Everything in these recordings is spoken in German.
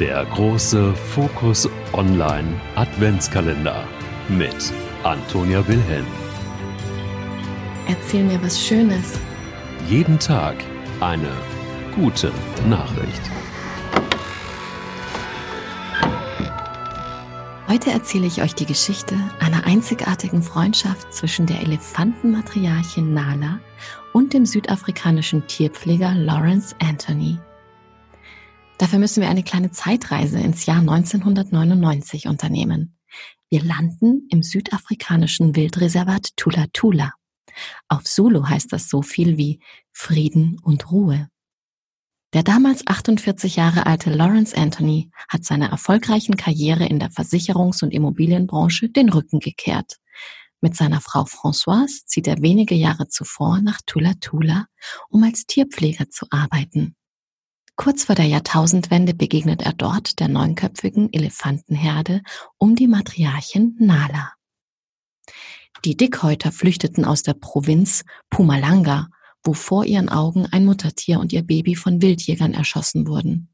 Der große Fokus Online Adventskalender mit Antonia Wilhelm. Erzähl mir was Schönes. Jeden Tag eine gute Nachricht. Heute erzähle ich euch die Geschichte einer einzigartigen Freundschaft zwischen der Elefantenmatriarchin Nala und dem südafrikanischen Tierpfleger Lawrence Anthony. Dafür müssen wir eine kleine Zeitreise ins Jahr 1999 unternehmen. Wir landen im südafrikanischen Wildreservat Tula Tula. Auf Zulu heißt das so viel wie Frieden und Ruhe. Der damals 48 Jahre alte Lawrence Anthony hat seiner erfolgreichen Karriere in der Versicherungs- und Immobilienbranche den Rücken gekehrt. Mit seiner Frau Françoise zieht er wenige Jahre zuvor nach Tula Tula, um als Tierpfleger zu arbeiten. Kurz vor der Jahrtausendwende begegnet er dort der neunköpfigen Elefantenherde um die Matriarchin Nala. Die Dickhäuter flüchteten aus der Provinz Pumalanga, wo vor ihren Augen ein Muttertier und ihr Baby von Wildjägern erschossen wurden.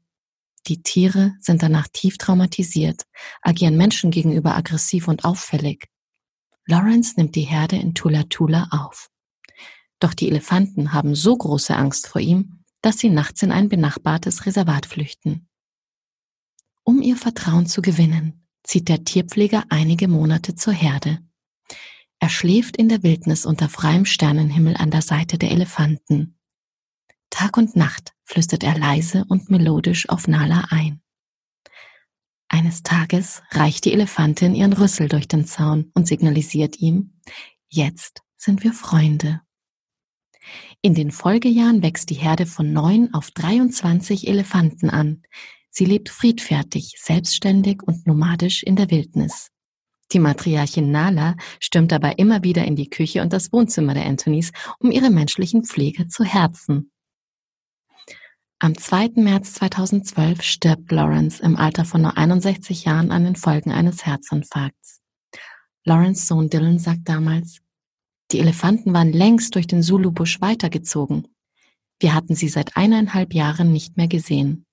Die Tiere sind danach tief traumatisiert, agieren Menschen gegenüber aggressiv und auffällig. Lawrence nimmt die Herde in Tula Tula auf. Doch die Elefanten haben so große Angst vor ihm, dass sie nachts in ein benachbartes Reservat flüchten. Um ihr Vertrauen zu gewinnen, zieht der Tierpfleger einige Monate zur Herde. Er schläft in der Wildnis unter freiem Sternenhimmel an der Seite der Elefanten. Tag und Nacht flüstert er leise und melodisch auf Nala ein. Eines Tages reicht die Elefantin ihren Rüssel durch den Zaun und signalisiert ihm, jetzt sind wir Freunde. In den Folgejahren wächst die Herde von neun auf 23 Elefanten an. Sie lebt friedfertig, selbstständig und nomadisch in der Wildnis. Die Matriarchin Nala stürmt dabei immer wieder in die Küche und das Wohnzimmer der Anthonys, um ihre menschlichen Pfleger zu herzen. Am 2. März 2012 stirbt Lawrence im Alter von nur 61 Jahren an den Folgen eines Herzinfarkts. Lawrence Sohn Dylan sagt damals, die Elefanten waren längst durch den Zulu-Busch weitergezogen. Wir hatten sie seit eineinhalb Jahren nicht mehr gesehen.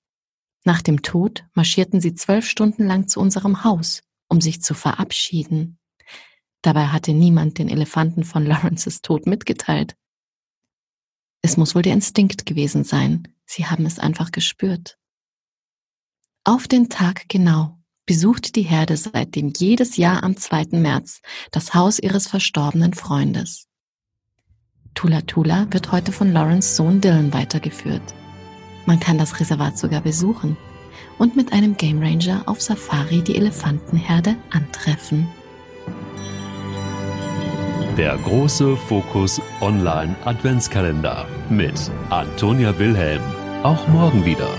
Nach dem Tod marschierten sie zwölf Stunden lang zu unserem Haus, um sich zu verabschieden. Dabei hatte niemand den Elefanten von Lawrences Tod mitgeteilt. Es muss wohl der Instinkt gewesen sein. Sie haben es einfach gespürt. Auf den Tag genau besucht die Herde seitdem jedes Jahr am 2. März das Haus ihres verstorbenen Freundes. Tula Tula wird heute von Lawrence Sohn Dylan weitergeführt. Man kann das Reservat sogar besuchen und mit einem Game Ranger auf Safari die Elefantenherde antreffen. Der große Fokus Online Adventskalender mit Antonia Wilhelm. Auch morgen wieder.